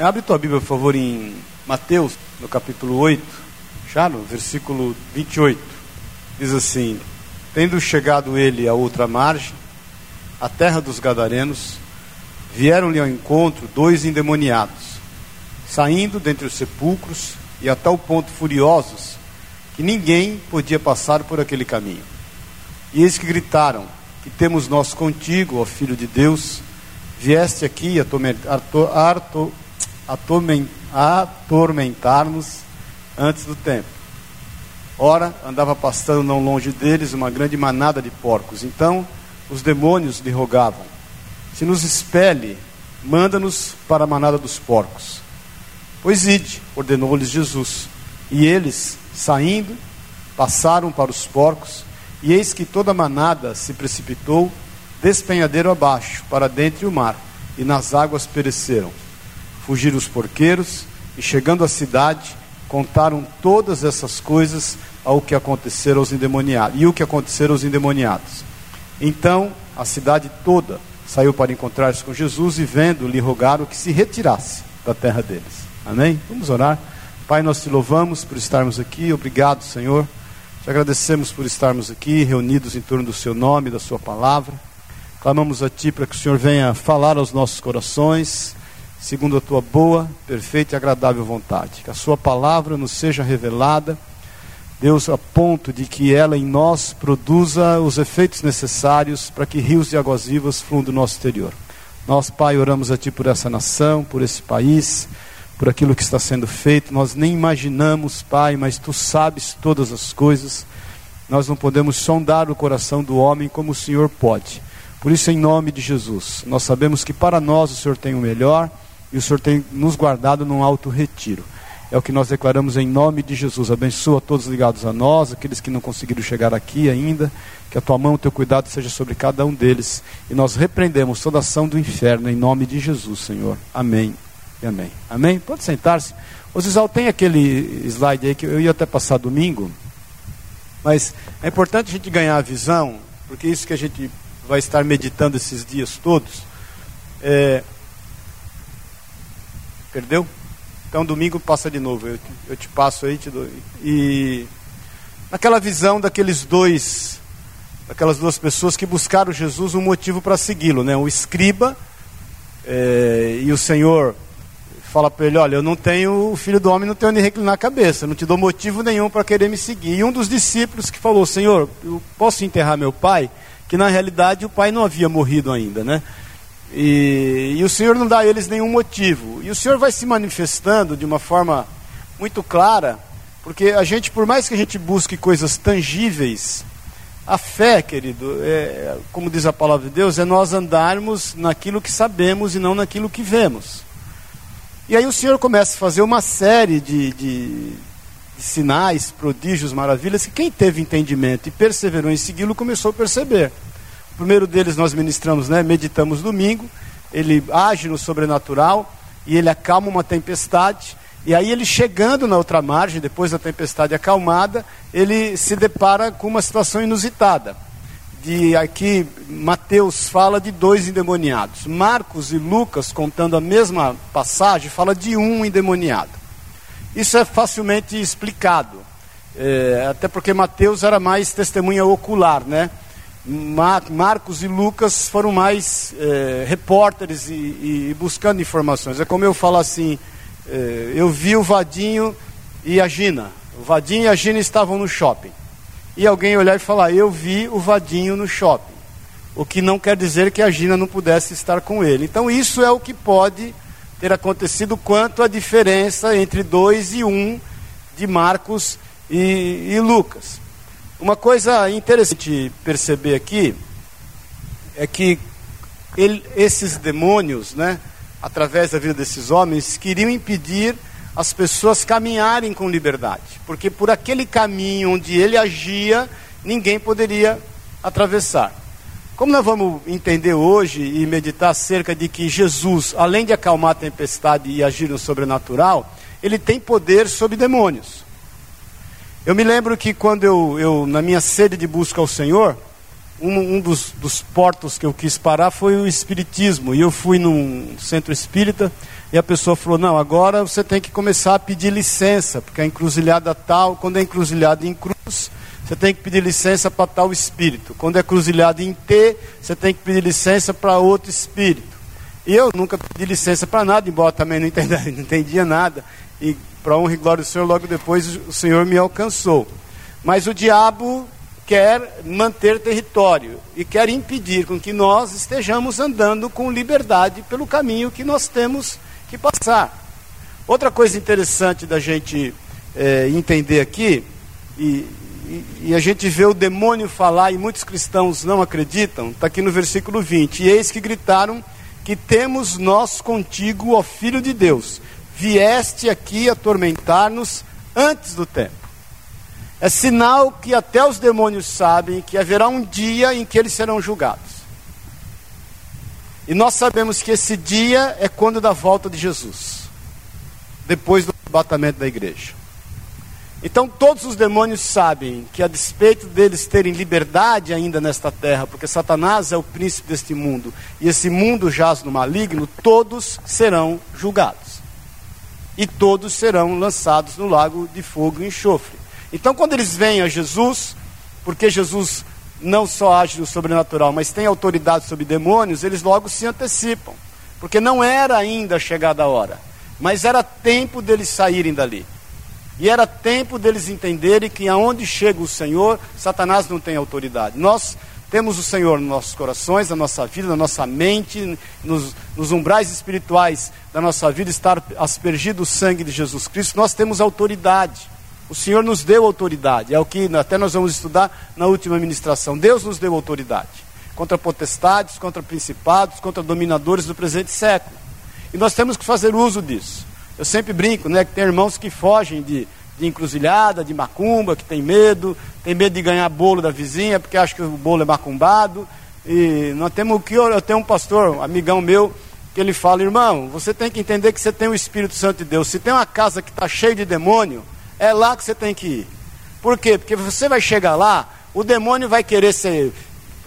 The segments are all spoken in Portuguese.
Abre tua Bíblia, por favor, em Mateus, no capítulo 8, já no versículo 28. Diz assim: Tendo chegado ele à outra margem, a terra dos Gadarenos, vieram-lhe ao encontro dois endemoniados, saindo dentre os sepulcros e a tal ponto furiosos que ninguém podia passar por aquele caminho. E eis que gritaram: Que temos nós contigo, ó Filho de Deus, vieste aqui atormentar-nos antes do tempo. Ora, andava pastando não longe deles uma grande manada de porcos. Então os demônios lhe rogavam: Se nos espelhe, manda-nos para a manada dos porcos. Pois ide, ordenou-lhes Jesus. E eles, saindo, passaram para os porcos, e eis que toda a manada se precipitou despenhadeiro abaixo, para dentro do mar, e nas águas pereceram. Fugiram os porqueiros, e chegando à cidade, contaram todas essas coisas ao que aconteceram aos endemoniados, e o que aconteceram aos endemoniados. Então a cidade toda saiu para encontrar-se com Jesus e vendo, lhe rogaram que se retirasse da terra deles. Amém? Vamos orar. Pai, nós te louvamos por estarmos aqui. Obrigado, Senhor. Te agradecemos por estarmos aqui, reunidos em torno do seu nome, da sua palavra. Clamamos a Ti para que o Senhor venha falar aos nossos corações, segundo a Tua boa, perfeita e agradável vontade. Que a Sua palavra nos seja revelada, Deus, a ponto de que ela em nós produza os efeitos necessários para que rios de águas vivas fluam do nosso exterior. Nós, Pai, oramos a Ti por essa nação, por esse país, por aquilo que está sendo feito. Nós nem imaginamos, Pai, mas Tu sabes todas as coisas. Nós não podemos sondar o coração do homem como o Senhor pode. Por isso, em nome de Jesus, nós sabemos que para nós o Senhor tem o melhor e o Senhor tem nos guardado num alto retiro. É o que nós declaramos em nome de Jesus. Abençoa todos ligados a nós, aqueles que não conseguiram chegar aqui ainda. Que a tua mão, o teu cuidado seja sobre cada um deles. E nós repreendemos toda ação do inferno em nome de Jesus, Senhor. Amém e amém. Amém? Pode sentar-se. Ô Zizal, tem aquele slide aí que eu ia até passar domingo. Mas é importante a gente ganhar a visão, porque isso que a gente vai estar meditando esses dias todos. É... Perdeu? Então domingo passa de novo. Eu, eu te passo aí, te dou. E naquela visão daqueles dois, daquelas duas pessoas que buscaram Jesus um motivo para segui-lo, né? O escriba é... e o Senhor fala para ele: Olha, eu não tenho, o filho do homem não tem onde reclinar a cabeça, não te dou motivo nenhum para querer me seguir. E um dos discípulos que falou: Senhor, eu posso enterrar meu pai? que na realidade o pai não havia morrido ainda, né? E, e, o Senhor não dá a eles nenhum motivo. E o Senhor vai se manifestando de uma forma muito clara, porque a gente, por mais que a gente busque coisas tangíveis, a fé, querido, é, como diz a palavra de Deus, é nós andarmos naquilo que sabemos e não naquilo que vemos. E aí o Senhor começa a fazer uma série de, de, de sinais, prodígios, maravilhas, que quem teve entendimento e perseverou em segui-lo começou a perceber. Primeiro deles nós ministramos, né, meditamos domingo, ele age no sobrenatural e ele acalma uma tempestade. E aí ele chegando na outra margem, depois da tempestade acalmada, ele se depara com uma situação inusitada. De aqui Mateus fala de dois endemoniados. Marcos e Lucas, contando a mesma passagem, fala de um endemoniado. Isso é facilmente explicado, é, até porque Mateus era mais testemunha ocular, né? Mar Marcos e Lucas foram mais é, repórteres e, e, buscando informações. É como eu falo assim: é, eu vi o Vadinho e a Gina. O Vadinho e a Gina estavam no shopping. E alguém olhar e falar: Eu vi o Vadinho no shopping. O que não quer dizer que a Gina não pudesse estar com ele. Então, isso é o que pode ter acontecido quanto a diferença entre 2 e 1 um de Marcos e, e Lucas. Uma coisa interessante perceber aqui é que ele, esses demônios, né, através da vida desses homens, queriam impedir as pessoas caminharem com liberdade, porque por aquele caminho onde ele agia, ninguém poderia atravessar. Como nós vamos entender hoje e meditar acerca de que Jesus, além de acalmar a tempestade e agir no sobrenatural, ele tem poder sobre demônios. Eu me lembro que quando eu, eu na minha sede de busca ao Senhor, um, um dos, dos, portos que eu quis parar foi o Espiritismo. E eu fui num centro espírita e a pessoa falou: Não, agora você tem que começar a pedir licença, porque a encruzilhada tal, quando é encruzilhada em cruz, você tem que pedir licença para tal espírito. Quando é encruzilhada em T, você tem que pedir licença para outro espírito. E eu nunca pedi licença para nada, embora também não entendia, não entendia nada. E para honra e glória do Senhor, logo depois o Senhor me alcançou. Mas o diabo quer manter território e quer impedir com que nós estejamos andando com liberdade pelo caminho que nós temos que passar. Outra coisa interessante da gente é, entender aqui, e, e, e, a gente vê o demônio falar, e muitos cristãos não acreditam, está aqui no versículo 20: E eis que gritaram que temos nós contigo, ó Filho de Deus, vieste aqui atormentar-nos antes do tempo. É sinal que até os demônios sabem que haverá um dia em que eles serão julgados. E nós sabemos que esse dia é quando da volta de Jesus, depois do arrebatamento da igreja. Então todos os demônios sabem que a despeito deles terem liberdade ainda nesta terra, porque Satanás é o príncipe deste mundo, e esse mundo jaz no maligno, todos serão julgados. E todos serão lançados no lago de fogo e enxofre. Então, quando eles vêm a Jesus, porque Jesus não só age no sobrenatural, mas tem autoridade sobre demônios, eles logo se antecipam. Porque não era ainda chegada a hora, mas era tempo deles saírem dali. E era tempo deles entenderem que aonde chega o Senhor, Satanás não tem autoridade. Nós temos o Senhor nos nossos corações, na nossa vida, na nossa mente, nos, nos umbrais espirituais da nossa vida, estar aspergido o sangue de Jesus Cristo, nós temos autoridade. O Senhor nos deu autoridade, é o que até nós vamos estudar na última ministração. Deus nos deu autoridade contra potestades, contra principados, contra dominadores do presente século. E nós temos que fazer uso disso. Eu sempre brinco, né, que tem irmãos que fogem de, de encruzilhada, de macumba, que tem medo, tem medo de ganhar bolo da vizinha, porque acha que o bolo é macumbado. E nós temos que eu tenho um pastor, um amigão meu, que ele fala, irmão, você tem que entender que você tem o Espírito Santo de Deus. Se tem uma casa que está cheia de demônio, é lá que você tem que ir. Por quê? Porque você vai chegar lá, o demônio vai querer se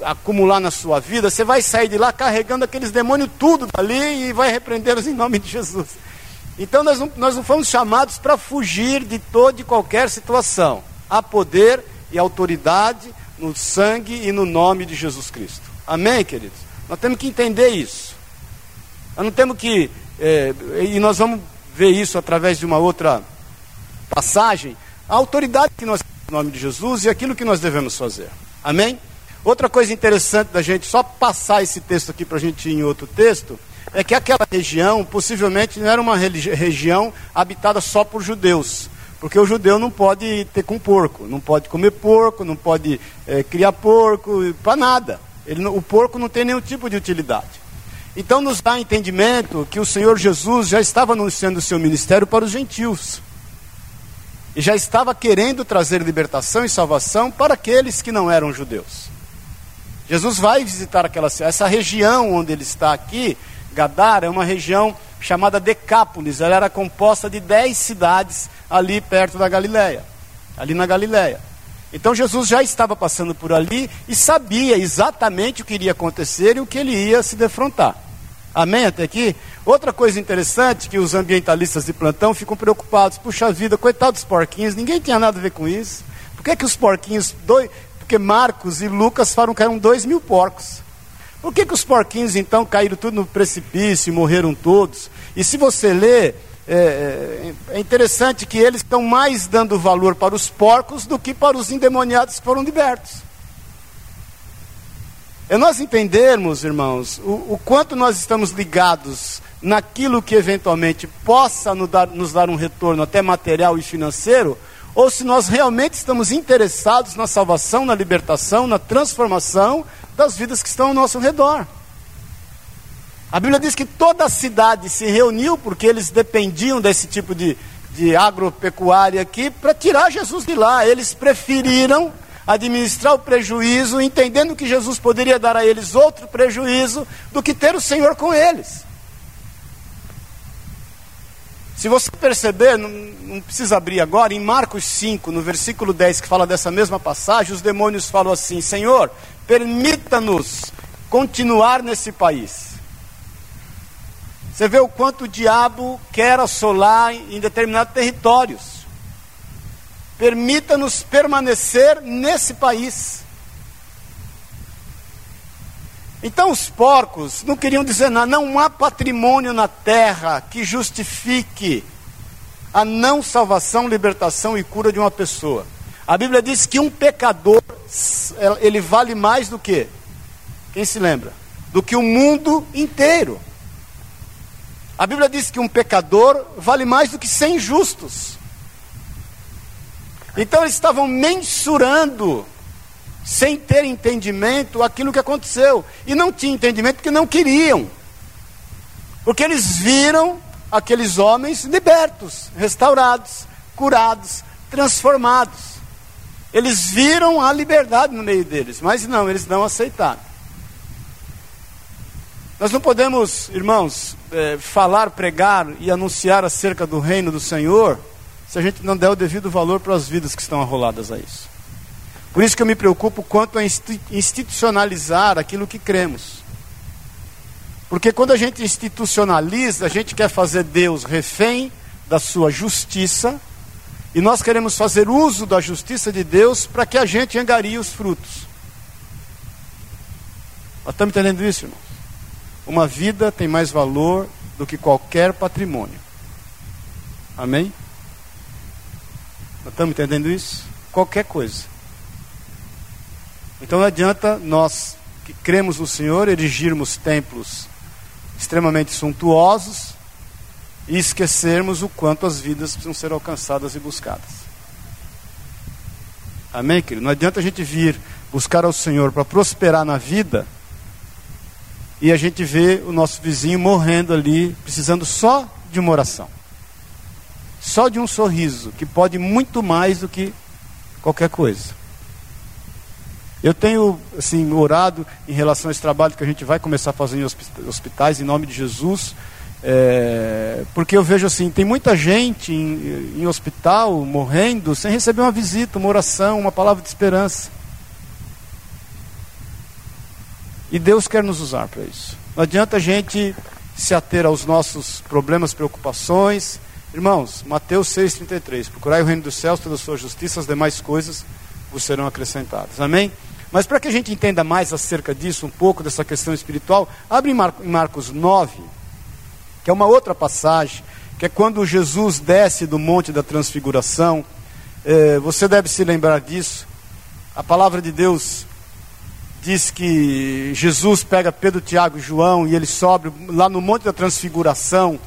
acumular na sua vida, você vai sair de lá carregando aqueles demônios tudo dali e vai repreendê-los em nome de Jesus. Então nós não, nós não fomos chamados para fugir de toda e qualquer situação. Há poder e autoridade no sangue e no nome de Jesus Cristo. Amém, queridos? Nós temos que entender isso. Nós não temos que. É, e nós vamos ver isso através de uma outra passagem, a autoridade que nós temos no nome de Jesus e aquilo que nós devemos fazer. Amém? Outra coisa interessante da gente só passar esse texto aqui para a gente ir em outro texto, é que aquela região possivelmente não era uma região habitada só por judeus. Porque o judeu não pode ter com porco, não pode comer porco, não pode é, criar porco, para nada. Ele, o porco não tem nenhum tipo de utilidade. Então nos dá entendimento que o Senhor Jesus já estava anunciando o seu ministério para os gentios e já estava querendo trazer libertação e salvação para aqueles que não eram judeus. Jesus vai visitar aquela essa região onde ele está aqui, Gadara, é uma região chamada Decápolis. Ela era composta de dez cidades ali perto da Galileia, ali na Galileia. Então Jesus já estava passando por ali e sabia exatamente o que iria acontecer e o que ele ia se defrontar. Amém até aqui? Outra coisa interessante que os ambientalistas de plantão ficam preocupados. Puxa vida, coitados dos porquinhos, ninguém tinha nada a ver com isso. Por que, que os porquinhos, dois, porque Marcos e Lucas falam que caíram dois mil porcos. Por que, que os porquinhos então caíram tudo no precipício e morreram todos? E se você ler, é, é, é interessante que eles estão mais dando valor para os porcos do que para os endemoniados que foram libertos. É nós entendermos, irmãos, o, o, quanto nós estamos ligados naquilo que eventualmente possa nos dar, nos dar um retorno até material e financeiro, ou se nós realmente estamos interessados na salvação, na libertação, na transformação das vidas que estão ao nosso redor. A Bíblia diz que toda a cidade se reuniu porque eles dependiam desse tipo de, de agropecuária aqui para tirar Jesus de lá. Eles preferiram administrar o prejuízo, entendendo que Jesus poderia dar a eles outro prejuízo do que ter o Senhor com eles. Se você perceber, não, não, precisa abrir agora, em Marcos 5, no versículo 10, que fala dessa mesma passagem, os demônios falam assim: Senhor, permita-nos continuar nesse país. Você vê o quanto o diabo quer assolar em determinados territórios. Permita-nos permanecer nesse país. Então os porcos não queriam dizer nada, não há patrimônio na terra que justifique a não salvação, libertação e cura de uma pessoa. A Bíblia diz que um pecador, ele vale mais do que, quem se lembra? Do que o mundo inteiro. A Bíblia diz que um pecador vale mais do que cem justos. Então eles estavam mensurando sem ter entendimento aquilo que aconteceu. E não tinham entendimento porque não queriam. Porque eles viram aqueles homens libertos, restaurados, curados, transformados. Eles viram a liberdade no meio deles, mas não, eles não aceitaram. Nós não podemos, irmãos, é, falar, pregar e anunciar acerca do reino do Senhor se a gente não der o devido valor para as vidas que estão arroladas a isso. Por isso que eu me preocupo quanto a institucionalizar aquilo que cremos. Porque quando a gente institucionaliza, a gente quer fazer Deus refém da sua justiça, e nós queremos fazer uso da justiça de Deus para que a gente engarie os frutos. Nós estamos entendendo isso, irmãos? Uma vida tem mais valor do que qualquer patrimônio. Amém? Nós estamos entendendo isso? Qualquer coisa. Então não adianta nós que cremos no Senhor erigirmos templos extremamente suntuosos e esquecermos o quanto as vidas precisam ser alcançadas e buscadas. Amém, querido? Não adianta a gente vir buscar ao Senhor para prosperar na vida e a gente vê o nosso vizinho morrendo ali, precisando só de uma oração. Só de um sorriso, que pode muito mais do que qualquer coisa. Eu tenho assim orado em relação a esse trabalho que a gente vai começar a fazer em hospitais em nome de Jesus, é, porque eu vejo assim tem muita gente em, em hospital morrendo sem receber uma visita, uma oração, uma palavra de esperança. E Deus quer nos usar para isso. Não adianta a gente se ater aos nossos problemas, preocupações. Irmãos, Mateus 6,33: Procurai o reino dos céus, toda a sua justiça, as demais coisas vos serão acrescentadas. Amém? Mas para que a gente entenda mais acerca disso, um pouco dessa questão espiritual, abre em Marcos 9, que é uma outra passagem, que é quando Jesus desce do Monte da Transfiguração. É, você deve se lembrar disso. A palavra de Deus diz que Jesus pega Pedro, Tiago e João e ele sobe lá no Monte da Transfiguração.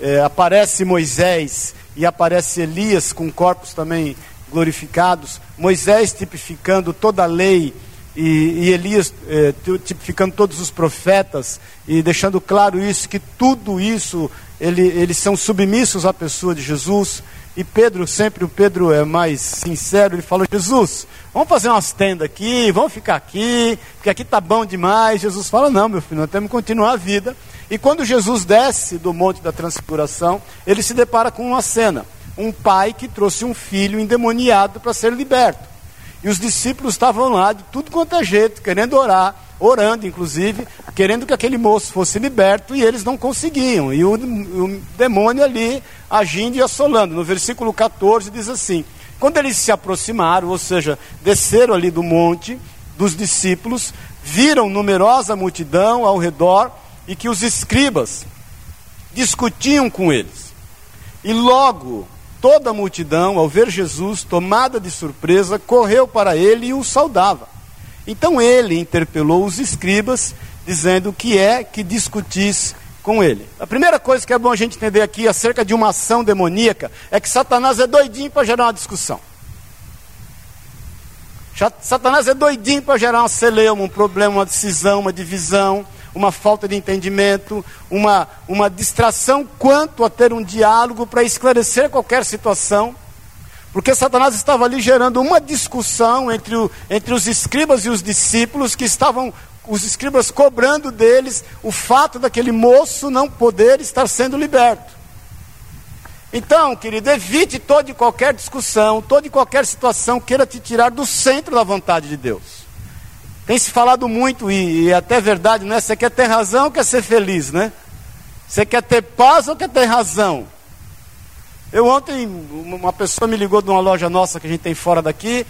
É, aparece Moisés e aparece Elias com corpos também glorificados, Moisés tipificando toda a lei e, e Elias eh, tipificando todos os profetas e deixando claro isso, que tudo isso ele, eles são submissos à pessoa de Jesus. E Pedro, sempre o Pedro é mais sincero, ele falou: Jesus, vamos fazer umas tendas aqui, vamos ficar aqui, porque aqui está bom demais. Jesus fala: Não, meu filho, nós temos que continuar a vida. E quando Jesus desce do Monte da Transfiguração, ele se depara com uma cena um pai que trouxe um filho endemoniado para ser liberto. E os discípulos estavam lá de tudo quanto é jeito, querendo orar, orando inclusive, querendo que aquele moço fosse liberto e eles não conseguiam. E o, o demônio ali agindo e assolando. No versículo 14 diz assim: Quando eles se aproximaram, ou seja, desceram ali do monte dos discípulos, viram numerosa multidão ao redor e que os escribas discutiam com eles. E logo toda a multidão, ao ver Jesus, tomada de surpresa, correu para ele e o saudava. Então ele interpelou os escribas, dizendo: que é que discutis com ele? A primeira coisa que é bom a gente entender aqui acerca de uma ação demoníaca é que Satanás é doidinho para gerar uma discussão. Satanás é doidinho para gerar uma celeuma, um problema, uma decisão, uma divisão uma falta de entendimento, uma, uma distração quanto a ter um diálogo para esclarecer qualquer situação. Porque Satanás estava ali gerando uma discussão entre, o, entre os escribas e os discípulos, que estavam, os escribas cobrando deles o fato daquele moço não poder estar sendo liberto. Então, querido, evite toda e qualquer discussão, toda e qualquer situação queira te tirar do centro da vontade de Deus. Tem se falado muito, e, e é até verdade, né? Você quer ter razão ou quer ser feliz, né? Você quer ter paz ou quer ter razão? Eu ontem, uma pessoa me ligou de uma loja nossa que a gente tem fora daqui,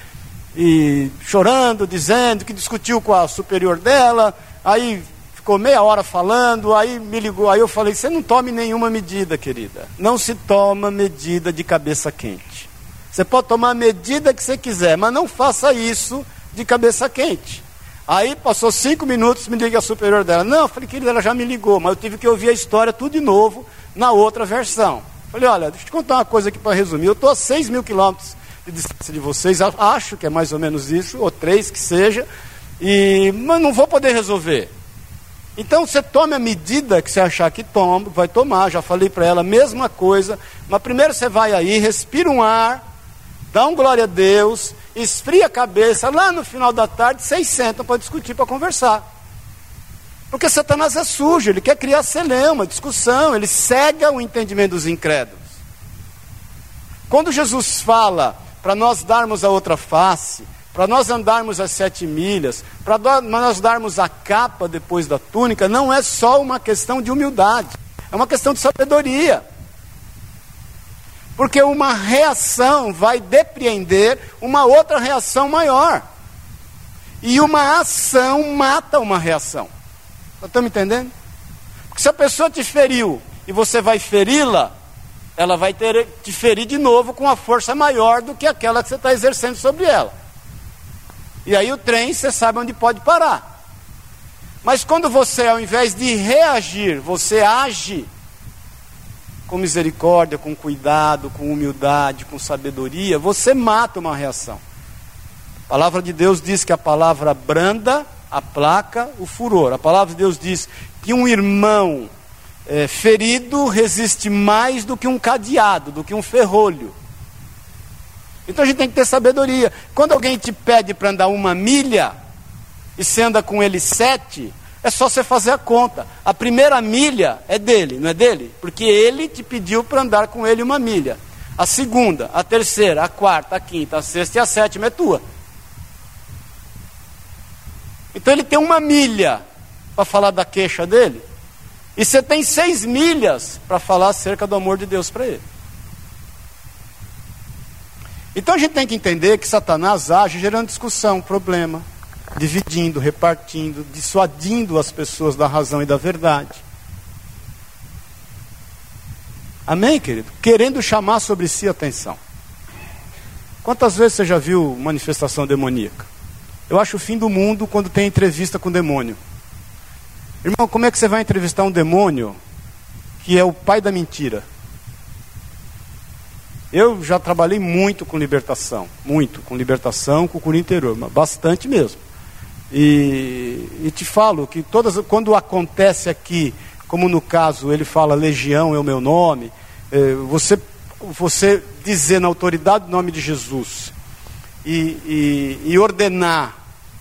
e chorando, dizendo que discutiu com a superior dela, aí ficou meia hora falando, aí me ligou, aí eu falei, você não tome nenhuma medida, querida. Não se toma medida de cabeça quente. Você pode tomar a medida que você quiser, mas não faça isso de cabeça quente. Aí passou cinco minutos, me liga a superior dela. Não, eu falei, querida, ela já me ligou, mas eu tive que ouvir a história tudo de novo na outra versão. Falei, olha, deixa eu te contar uma coisa aqui para resumir. Eu estou a seis mil quilômetros de distância de vocês, acho que é mais ou menos isso, ou três que seja, e, mas não vou poder resolver. Então você tome a medida que você achar que toma, vai tomar. Já falei para ela a mesma coisa. Mas primeiro você vai aí, respira um ar, dá um glória a Deus, esfria a cabeça. Lá no final da tarde, vocês sentam para discutir, para conversar. Porque Satanás é sujo, ele quer criar celeuma, discussão, ele cega o entendimento dos incrédulos. Quando Jesus fala para nós darmos a outra face, para nós andarmos as sete milhas, para nós darmos a capa depois da túnica, não é só uma questão de humildade, é uma questão de sabedoria. Porque uma reação vai depreender uma outra reação maior. E uma ação mata uma reação. Estão me entendendo? Porque se a pessoa te feriu e você vai feri-la, ela vai ter, te ferir de novo com uma força maior do que aquela que você está exercendo sobre ela. E aí o trem você sabe onde pode parar. Mas quando você, ao invés de reagir, você age com misericórdia, com cuidado, com humildade, com sabedoria, você mata uma reação. A palavra de Deus diz que a palavra branda aplaca o furor. A palavra de Deus diz que um irmão é, ferido resiste mais do que um cadeado, do que um ferrolho. Então a gente tem que ter sabedoria. Quando alguém te pede para andar uma milha e você anda com ele sete, é só você fazer a conta. A primeira milha é dele, não é dele? Porque ele te pediu para andar com ele uma milha. A segunda, a terceira, a quarta, a quinta, a sexta e a sétima é tua. Então ele tem uma milha para falar da queixa dele. E você tem seis milhas para falar acerca do amor de Deus para ele. Então a gente tem que entender que Satanás age gerando discussão, problema, dividindo, repartindo, dissuadindo as pessoas da razão e da verdade. Amém, querido? Querendo chamar sobre si atenção. Quantas vezes você já viu manifestação demoníaca? Eu acho o fim do mundo quando tem entrevista com o demônio. Irmão, como é que você vai entrevistar um demônio que é o pai da mentira? Eu já trabalhei muito com libertação, muito com libertação, com cura interior, bastante mesmo. E, e, te falo que todas, quando acontece aqui, como no caso ele fala legião é o meu nome, é, você, você dizer na autoridade do nome de Jesus e, e, e ordenar,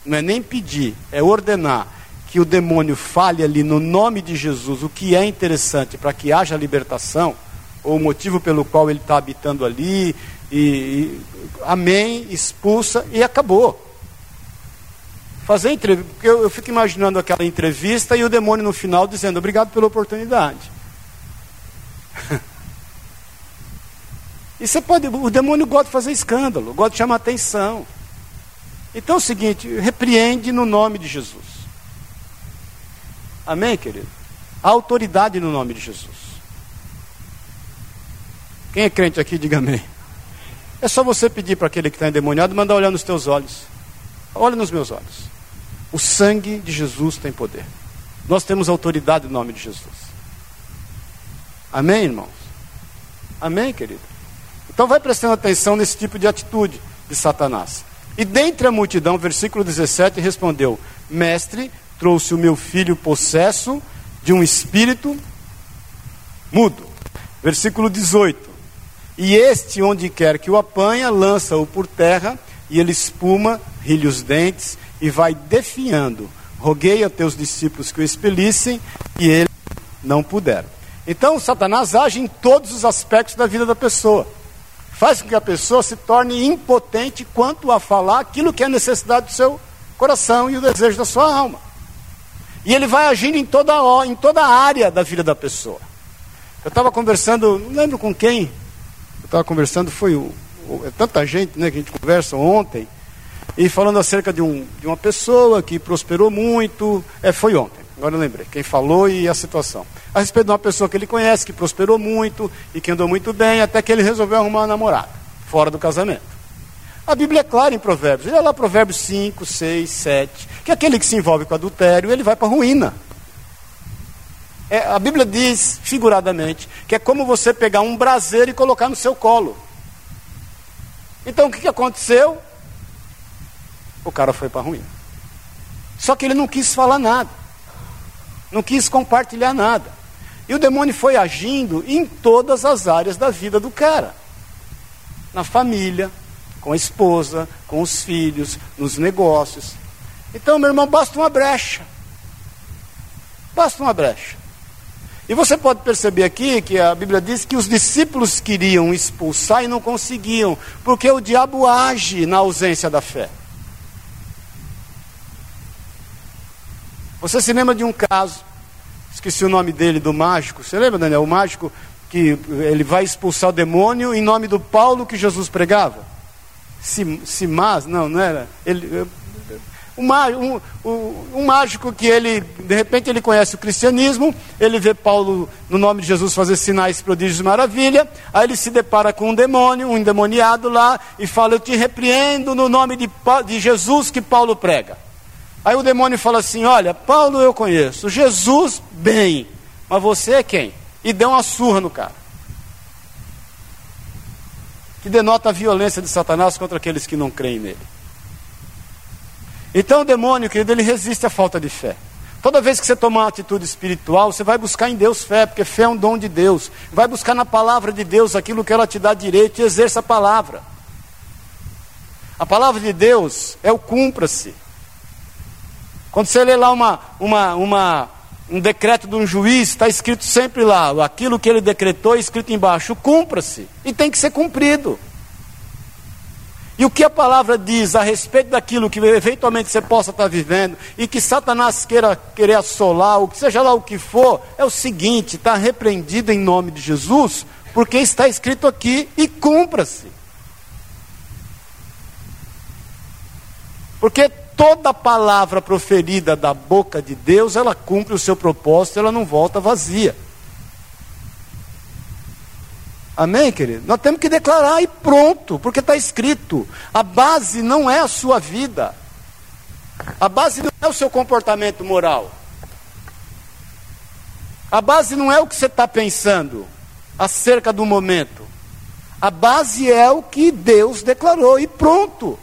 não é nem pedir, é ordenar que o demônio fale ali no nome de Jesus, o que é interessante para que haja libertação ou o motivo pelo qual ele está habitando ali, e, e, amém, expulsa e acabou. Fazer entrevista, porque eu, eu fico imaginando aquela entrevista e o demônio no final dizendo obrigado pela oportunidade. e você pode, o demônio gosta de fazer escândalo, gosta de chamar atenção. Então é o seguinte, repreende no nome de Jesus. Amém, querido? Autoridade no nome de Jesus. Quem é crente aqui, diga amém. É só você pedir para aquele que está endemoniado, mandar olhar nos teus olhos. Olha nos meus olhos. O sangue de Jesus tem poder. Nós temos autoridade no nome de Jesus. Amém, irmãos? Amém, querido? Então vai prestando atenção nesse tipo de atitude de Satanás. E dentre a multidão, versículo 17, respondeu: Mestre, trouxe o meu filho possesso de um espírito mudo. Versículo 18: e este, onde quer que o apanha, lança-o por terra, e ele espuma, rilha os dentes e vai definhando. Roguei a teus discípulos que o expelissem, e eles não puderam. Então, Satanás age em todos os aspectos da vida da pessoa. Faz com que a pessoa se torne impotente quanto a falar aquilo que é a necessidade do seu coração e o desejo da sua alma. E ele vai agindo em toda, em toda a área da vida da pessoa. Eu estava conversando, não lembro com quem, eu estava conversando, foi o, o, é tanta gente né, que a gente conversa ontem, e falando acerca de, um, de uma pessoa que prosperou muito, é, foi ontem, agora eu lembrei, quem falou e a situação. A respeito de uma pessoa que ele conhece, que prosperou muito e que andou muito bem, até que ele resolveu arrumar uma namorada, fora do casamento. A Bíblia é clara em Provérbios. Olha lá Provérbios 5, 6, 7. Que aquele que se envolve com adultério, ele vai para a ruína. É, a Bíblia diz, figuradamente, que é como você pegar um braseiro e colocar no seu colo. Então o que aconteceu? O cara foi para ruína. Só que ele não quis falar nada. Não quis compartilhar nada. E o demônio foi agindo em todas as áreas da vida do cara. Na família, com a esposa, com os filhos, nos negócios. Então, meu irmão, basta uma brecha. Basta uma brecha. E você pode perceber aqui que a Bíblia diz que os discípulos queriam expulsar e não conseguiam, porque o diabo age na ausência da fé. Você se lembra de um caso, esqueci o nome dele, do mágico. Você lembra, Daniel? O mágico que ele vai expulsar o demônio em nome do Paulo que Jesus pregava? Simas, não, não era. Ele, um, um, um, um, mágico que ele, de repente, ele conhece o cristianismo, ele vê Paulo, no nome de Jesus, fazer sinais, prodígios e maravilha, aí ele se depara com um demônio, um endemoniado lá, e fala: Eu te repreendo no nome de, de Jesus que Paulo prega. Aí o demônio fala assim: Olha, Paulo eu conheço, Jesus, bem, mas você é quem? E deu uma surra no cara que denota a violência de Satanás contra aqueles que não creem nele. Então o demônio, querido, ele resiste à falta de fé. Toda vez que você tomar uma atitude espiritual, você vai buscar em Deus fé, porque fé é um dom de Deus. Vai buscar na palavra de Deus aquilo que ela te dá direito e exerça a palavra. A palavra de Deus é o cumpra-se. Quando você lê lá uma, uma, uma, um decreto de um juiz, está escrito sempre lá, aquilo que ele decretou, escrito embaixo, cumpra-se. E tem que ser cumprido. E o que a palavra diz a respeito daquilo que eventualmente você possa estar vivendo e que Satanás queira querer assolar, ou que seja lá o que for, é o seguinte: está repreendido em nome de Jesus, porque está escrito aqui e cumpra-se. Porque toda palavra proferida da boca de Deus, ela cumpre o seu propósito, ela não volta vazia. Amém, querido? Nós temos que declarar e pronto, porque está escrito. A base não é a sua vida. A base não é o seu comportamento moral. A base não é o que você está pensando acerca do momento. A base é o que Deus declarou e pronto.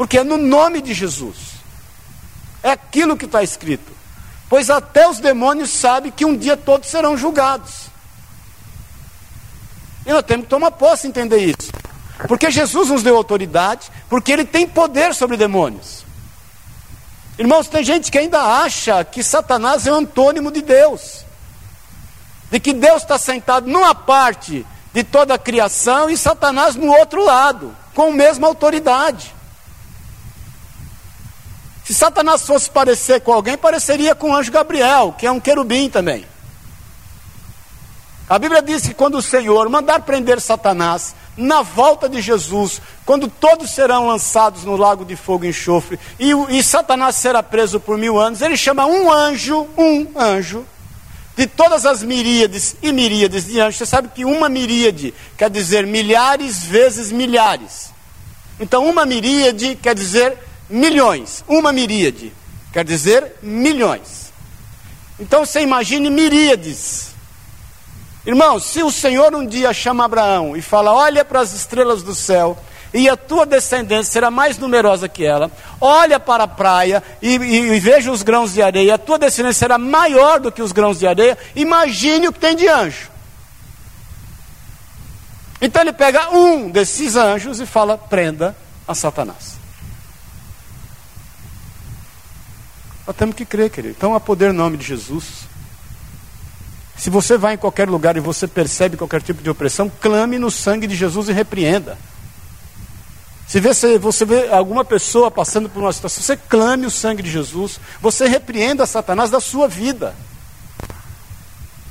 Porque é no nome de Jesus. É aquilo que está escrito. Pois até os demônios sabem que um dia todos serão julgados. E nós temos que tomar posse entender isso. Porque Jesus nos deu autoridade, porque Ele tem poder sobre demônios. Irmãos, tem gente que ainda acha que Satanás é um antônimo de Deus. De que Deus está sentado numa parte de toda a criação e Satanás no outro lado, com a mesma autoridade. Se Satanás fosse parecer com alguém, pareceria com o anjo Gabriel, que é um querubim também. A Bíblia diz que quando o Senhor mandar prender Satanás, na volta de Jesus, quando todos serão lançados no lago de fogo e enxofre, e, e Satanás será preso por mil anos, ele chama um anjo, um anjo, de todas as miríades e miríades de anjos. Você sabe que uma miríade quer dizer milhares vezes milhares. Então, uma miríade quer dizer milhões, uma miríade, quer dizer milhões. Então você imagine miríades. Irmãos, se o Senhor um dia chama Abraão e fala: Olha para as estrelas do céu, e a tua descendência será mais numerosa que ela, olha para a praia e, e, e veja os grãos de areia, a tua descendência será maior do que os grãos de areia, imagine o que tem de anjo. Então ele pega um desses anjos e fala: prenda a Satanás. Nós temos que crer, querido. Então há poder no nome de Jesus. Se você vai em qualquer lugar e você percebe qualquer tipo de opressão, clame no sangue de Jesus e repreenda. Se você, você vê alguma pessoa passando por uma situação, você clame o sangue de Jesus, você repreenda Satanás da sua vida.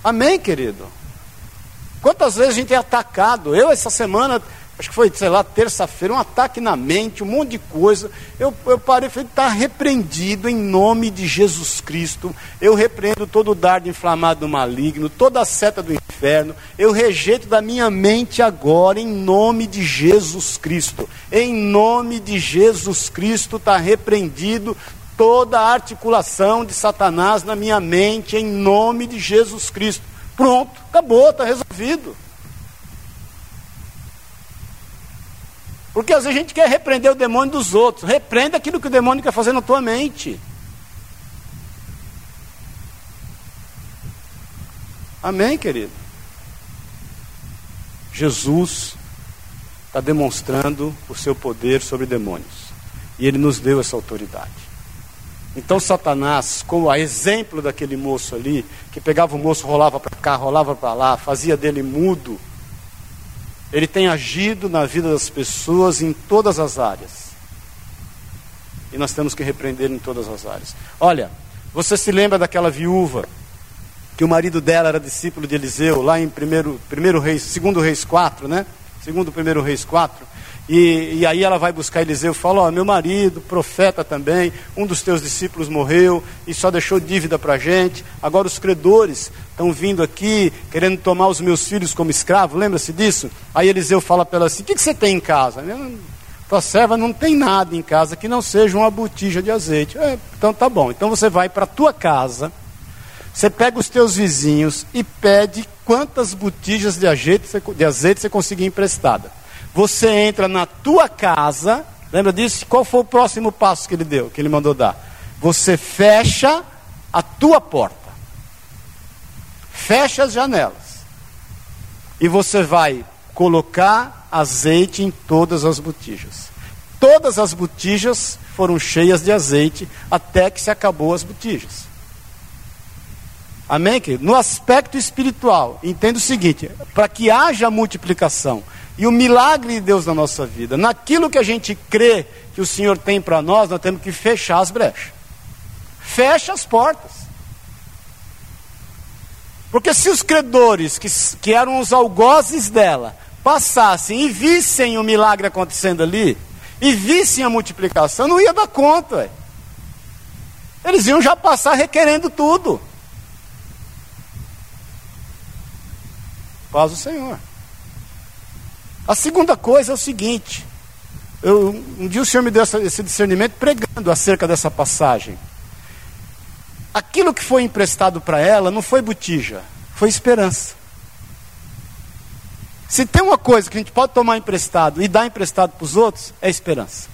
Amém, querido? Quantas vezes a gente é atacado? Eu, essa semana, acho que foi, sei lá, terça-feira, um ataque na mente, um monte de coisa. Eu, eu parei e falei, está repreendido em nome de Jesus Cristo. Eu repreendo todo o dardo inflamado do maligno, toda a seta do inferno. Eu rejeito da minha mente agora, em nome de Jesus Cristo. Em nome de Jesus Cristo está repreendido toda a articulação de Satanás na minha mente, em nome de Jesus Cristo. Pronto, acabou, está resolvido. Porque às vezes a gente quer repreender o demônio dos outros. Repreenda aquilo que o demônio quer fazer na tua mente. Amém, querido? Jesus está demonstrando o seu poder sobre demônios. E ele nos deu essa autoridade. Então Satanás, como a exemplo daquele moço ali, que pegava o moço, rolava para cá, rolava para lá, fazia dele mudo, ele tem agido na vida das pessoas em todas as áreas. E nós temos que repreender em todas as áreas. Olha, você se lembra daquela viúva que o marido dela era discípulo de Eliseu, lá em primeiro, primeiro Reis, segundo Reis 4, né? Segundo primeiro Reis 4. E, e aí ela vai buscar Eliseu e fala: Ó, oh, meu marido, profeta também, um dos teus discípulos morreu e só deixou dívida para gente. Agora os credores estão vindo aqui querendo tomar os meus filhos como escravo. Lembra-se disso? Aí Eliseu fala para ela assim: O que, que você tem em casa? Tua serva não tem nada em casa que não seja uma botija de azeite. É, então tá bom. Então você vai para tua casa, você pega os teus vizinhos e pede quantas botijas de azeite, de azeite você conseguir emprestada. Você entra na tua casa, lembra disso? Qual foi o próximo passo que ele deu, que ele mandou dar? Você fecha a tua porta. Fecha as janelas. E você vai colocar azeite em todas as botijas. Todas as botijas foram cheias de azeite até que se acabou as botijas. Amém? No aspecto espiritual, entenda o seguinte: para que haja multiplicação, e o milagre de Deus na nossa vida. Naquilo que a gente crê que o Senhor tem para nós, nós temos que fechar as brechas. Fecha as portas. Porque se os credores, que, que eram os algozes dela, passassem e vissem o milagre acontecendo ali, e vissem a multiplicação, não ia dar conta. Eles iam já passar requerendo tudo. Paz o Senhor. A segunda coisa é o seguinte: eu, um dia o Senhor me deu essa, esse discernimento pregando acerca dessa passagem. Aquilo que foi emprestado para ela não foi botija, foi esperança. Se tem uma coisa que a gente pode tomar emprestado e dar emprestado para os outros, é esperança.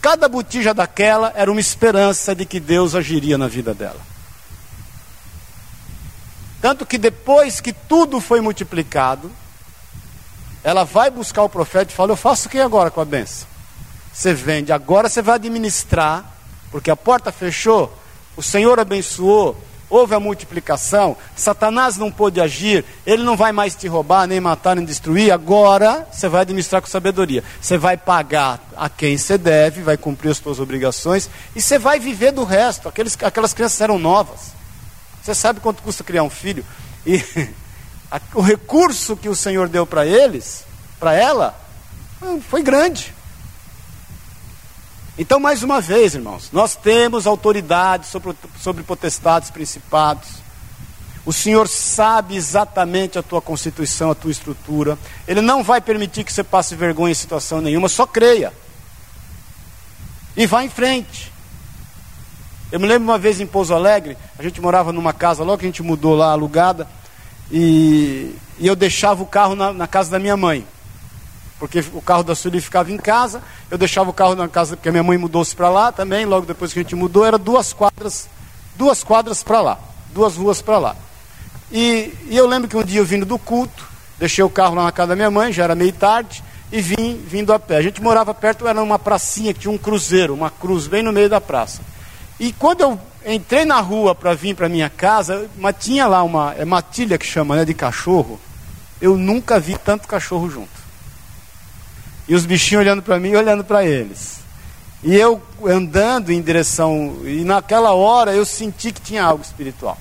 Cada botija daquela era uma esperança de que Deus agiria na vida dela. Tanto que depois que tudo foi multiplicado, ela vai buscar o profeta e fala: Eu faço o que agora com a benção? Você vende, agora você vai administrar, porque a porta fechou, o Senhor abençoou, houve a multiplicação, Satanás não pôde agir, ele não vai mais te roubar, nem matar, nem destruir, agora você vai administrar com sabedoria. Você vai pagar a quem você deve, vai cumprir as suas obrigações, e você vai viver do resto. Aqueles, aquelas crianças eram novas. Você sabe quanto custa criar um filho? E o recurso que o Senhor deu para eles, para ela, foi grande. Então, mais uma vez, irmãos, nós temos autoridade sobre, sobre potestades, principados. O Senhor sabe exatamente a tua constituição, a tua estrutura. Ele não vai permitir que você passe vergonha em situação nenhuma, só creia. E vá em frente. Eu me lembro uma vez em Pouso Alegre, a gente morava numa casa, logo que a gente mudou lá, alugada. E, e eu deixava o carro na, na, casa da minha mãe. Porque o carro da Sueli ficava em casa, eu deixava o carro na casa, porque a minha mãe mudou-se para lá também, logo depois que a gente mudou, era duas quadras, duas quadras para lá, duas ruas para lá. E, e, eu lembro que um dia eu vindo do culto, deixei o carro lá na casa da minha mãe, já era meio tarde, e vim vindo a pé. A gente morava perto, era uma pracinha que tinha um cruzeiro, uma cruz bem no meio da praça. E quando eu entrei na rua para vir para minha casa, mas tinha lá uma é matilha que chama, né, de cachorro. Eu nunca vi tanto cachorro junto. E os bichinhos olhando para mim e olhando para eles. E eu andando em direção, e naquela hora eu senti que tinha algo espiritual.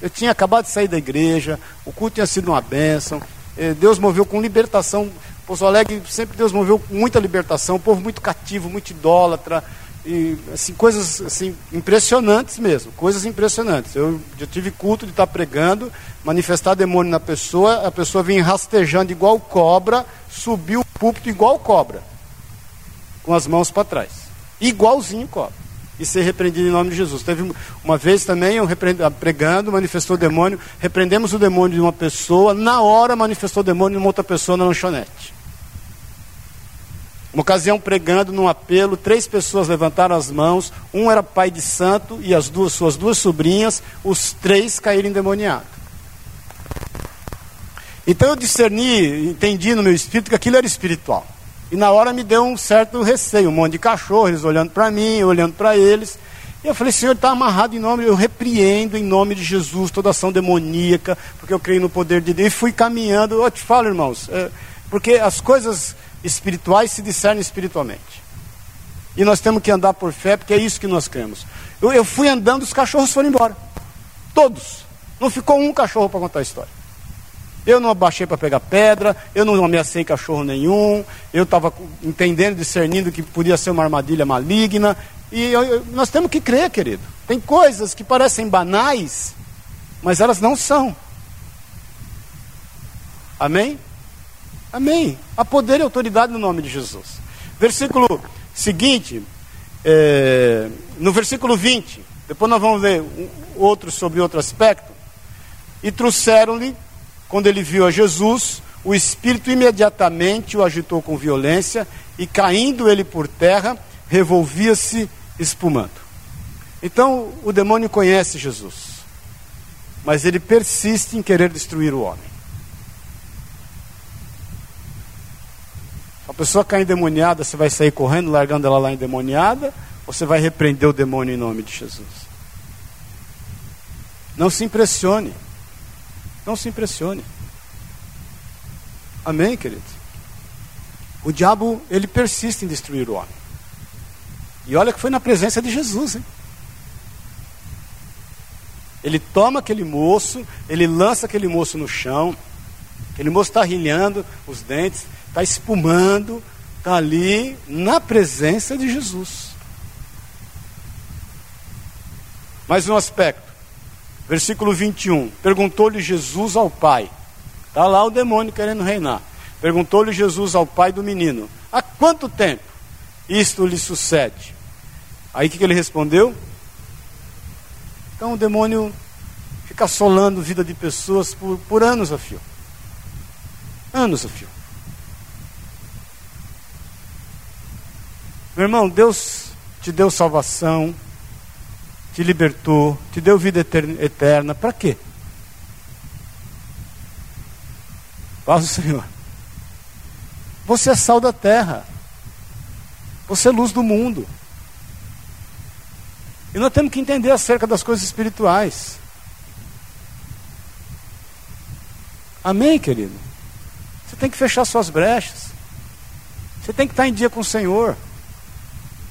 Eu tinha acabado de sair da igreja, o culto tinha sido uma bênção, eh, Deus moveu com libertação. Pouso Alegre sempre Deus moveu com muita libertação, o povo muito cativo, muito idólatra, assim, coisas assim, impressionantes mesmo, coisas impressionantes. Eu já tive culto de estar pregando, manifestar demônio na pessoa, a pessoa vinha rastejando igual cobra, subiu o púlpito igual cobra, com as mãos para trás, igualzinho cobra. E ser repreendido em nome de Jesus. Teve uma vez também, eu pregando, manifestou demônio, repreendemos o demônio de uma pessoa, na hora manifestou demônio de uma outra pessoa na lanchonete. Uma ocasião pregando num apelo, três pessoas levantaram as mãos, um era pai de santo e as duas suas duas sobrinhas, os três caíram endemoniados. Então eu discerni, entendi no meu espírito que aquilo era espiritual. E na hora me deu um certo receio, um monte de cachorro, eles olhando para mim, olhando para eles. E eu falei, Senhor, está amarrado em nome, eu repreendo em nome de Jesus toda ação demoníaca, porque eu creio no poder de Deus. E fui caminhando, eu te falo, irmãos, é, porque as coisas espirituais se discernem espiritualmente. E nós temos que andar por fé, porque é isso que nós cremos. Eu, eu fui andando, os cachorros foram embora. Todos. Não ficou um cachorro para contar a história. Eu não abaixei para pegar pedra, eu não ameacei cachorro nenhum, eu estava entendendo, discernindo que podia ser uma armadilha maligna. E eu, eu, nós temos que crer, querido. Tem coisas que parecem banais, mas elas não são. Amém? Amém. Há poder e autoridade no nome de Jesus. Versículo seguinte, é, no versículo 20, depois nós vamos ver outro sobre outro aspecto. E trouxeram-lhe, quando ele viu a Jesus, o espírito imediatamente o agitou com violência, e caindo ele por terra, revolvia-se espumando. Então o demônio conhece Jesus, mas ele persiste em querer destruir o homem. A pessoa cai endemoniada, você vai sair correndo, largando ela lá endemoniada, ou você vai repreender o demônio em nome de Jesus? Não se impressione. Não se impressione. Amém, queridos? O diabo, ele persiste em destruir o homem. E olha que foi na presença de Jesus, hein? Ele toma aquele moço, ele lança aquele moço no chão, aquele moço está rilhando os dentes, está espumando, está ali na presença de Jesus. Mais um aspecto, versículo 21. Perguntou-lhe Jesus ao pai, está lá o demônio querendo reinar. Perguntou-lhe Jesus ao pai do menino: Há quanto tempo isto lhe sucede? Aí o que, ele respondeu? Então o demônio fica assolando a vida de pessoas por, por anos a. Anos a. Meu irmão, Deus te deu salvação, te libertou, te deu vida eterna. Para quê? Paz o Senhor. Você é sal da terra. Você é luz do mundo. E nós temos que entender acerca das coisas espirituais. Amém, querido? Você tem que fechar suas brechas. Você tem que estar em dia com o Senhor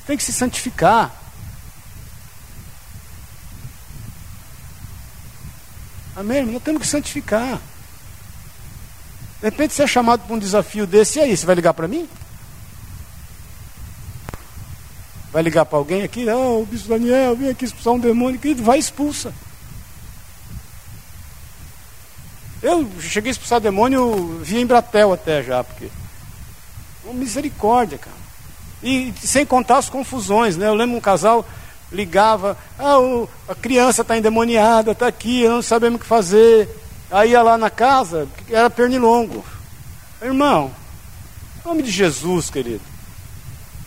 tem que se santificar. Amém? Nós temos que santificar. De repente você é chamado para um desafio desse, e aí, você vai ligar para mim? Vai ligar para alguém aqui? Oh, o bispo Daniel, vem aqui expulsar um demônio, querido, vai expulsa. Eu cheguei a expulsar demônio via Embratel até já, porque. Misericórdia, cara. E sem contar as confusões, né? Eu lembro um casal ligava, ah, o, a criança está endemoniada, está aqui, não sabemos o que fazer. Aí ia lá na casa, era pernilongo. Irmão, em nome de Jesus, querido,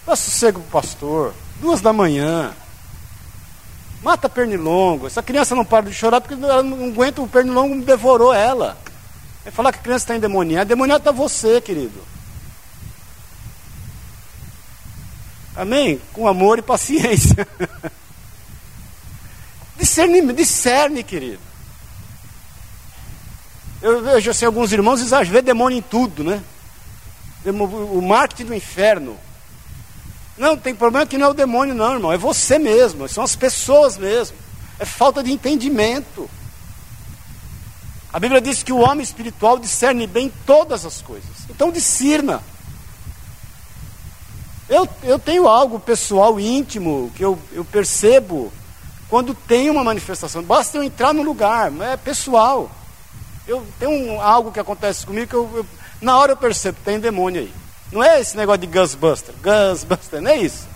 dá sossego para o pastor, duas da manhã. Mata pernilongo. Essa criança não para de chorar porque ela não aguenta, o pernilongo devorou ela. Vai falar que a criança está endemoniada. Endemoniado está você, querido. Amém? Com amor e paciência. Discerne, discerne querido. Eu vejo assim, alguns irmãos vê demônio em tudo, né? O marketing do inferno. Não, tem problema que não é o demônio, não, irmão. É você mesmo, são as pessoas mesmo. É falta de entendimento. A Bíblia diz que o homem espiritual discerne bem todas as coisas. Então discirna. Eu, eu tenho algo pessoal, íntimo, que eu, eu percebo quando tem uma manifestação. Basta eu entrar no lugar, é pessoal. Eu tenho um, algo que acontece comigo que eu, eu, na hora eu percebo, tem demônio aí. Não é esse negócio de Ghostbuster. Ghostbuster, não é isso.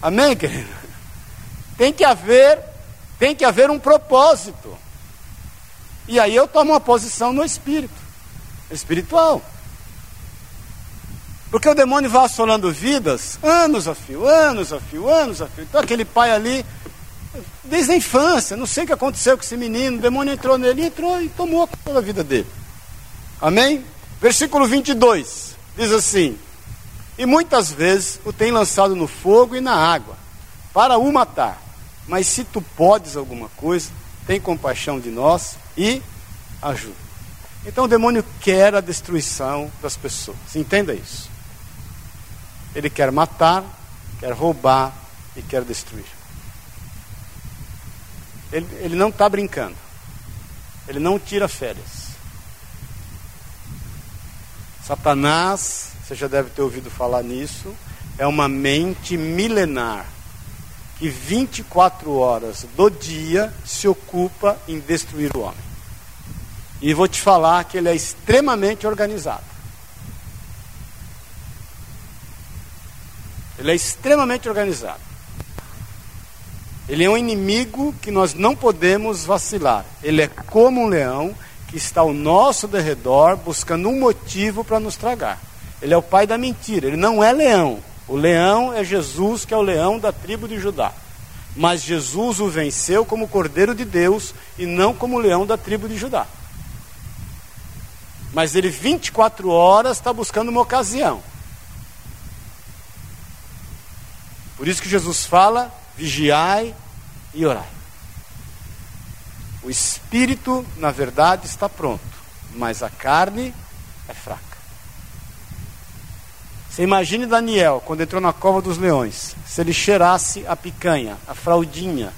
Amém, querido? Tem que haver, tem que haver um propósito. E aí eu tomo uma posição no espírito, espiritual. Porque o demônio vai assolando vidas, anos a fio, anos a fio, anos a fio. Então aquele pai ali, desde a infância, não sei o que aconteceu com esse menino, o demônio entrou nele, entrou e tomou toda a vida dele. Amém? Versículo 22 diz assim: E muitas vezes o tem lançado no fogo e na água, para o matar. Mas se tu podes alguma coisa, tem compaixão de nós e ajuda. Então o demônio quer a destruição das pessoas. Entenda isso. Ele quer matar, quer roubar e quer destruir. Ele, ele não está brincando. Ele não tira férias. Satanás, você já deve ter ouvido falar nisso, é uma mente milenar que 24 horas do dia se ocupa em destruir o homem. E vou te falar que ele é extremamente organizado. Ele é extremamente organizado. Ele é um inimigo que nós não podemos vacilar. Ele é como um leão que está ao nosso derredor buscando um motivo para nos tragar. Ele é o pai da mentira. Ele não é leão. O leão é Jesus, que é o leão da tribo de Judá. Mas Jesus o venceu como cordeiro de Deus e não como leão da tribo de Judá. Mas ele 24 horas está buscando uma ocasião. Por isso que Jesus fala: vigiai e orai. O espírito, na verdade, está pronto, mas a carne é fraca. Você imagine Daniel, quando entrou na cova dos leões, se ele cheirasse a picanha, a fraldinha,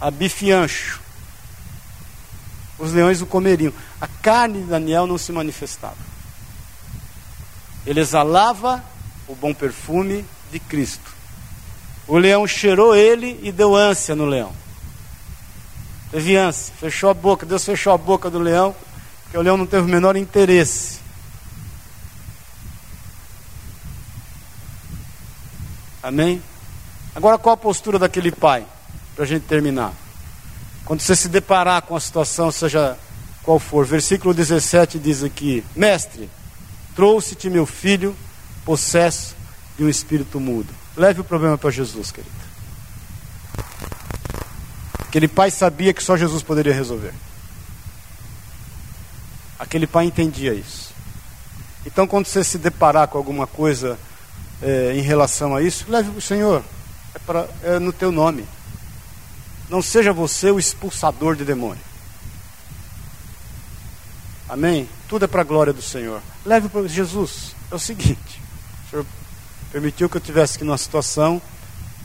a bifiancho, os leões o comeriam. A carne de Daniel não se manifestava. Ele exalava o bom perfume de Cristo. O leão cheirou ele e deu ânsia no leão. Teve ânsia, fechou a boca, Deus fechou a boca do leão, porque o leão não teve o menor interesse. Amém? Agora qual a postura daquele pai? Para a gente terminar. Quando você se deparar com a situação, seja qual for, versículo 17 diz aqui: Mestre, trouxe-te meu filho, possesso de um espírito mudo. Leve o problema para Jesus, querido. Aquele pai sabia que só Jesus poderia resolver. Aquele pai entendia isso. Então, quando você se deparar com alguma coisa é, em relação a isso, leve o Senhor. É, pra, é no teu nome. Não seja você o expulsador de demônio. Amém? Tudo é para a glória do Senhor. Leve para Jesus. É o seguinte: o Senhor permitiu que eu tivesse aqui numa situação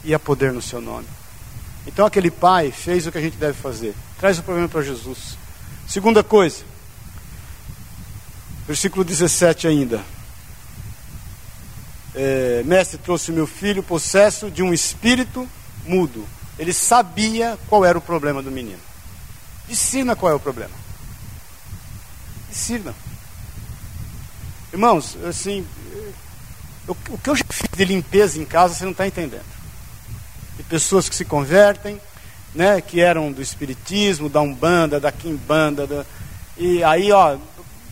e a poder no seu nome. Então aquele pai fez o que a gente deve fazer. Traz o problema para Jesus. Segunda coisa, versículo 17 ainda. É, mestre trouxe meu filho possesso de um espírito mudo. Ele sabia qual era o problema do menino. Ensina qual é o problema. Ensina. Irmãos, assim, o, o que eu já fiz de limpeza em casa, você não está entendendo. De pessoas que se convertem, né, que eram do espiritismo, da umbanda, da quimbanda, da, e aí, ó,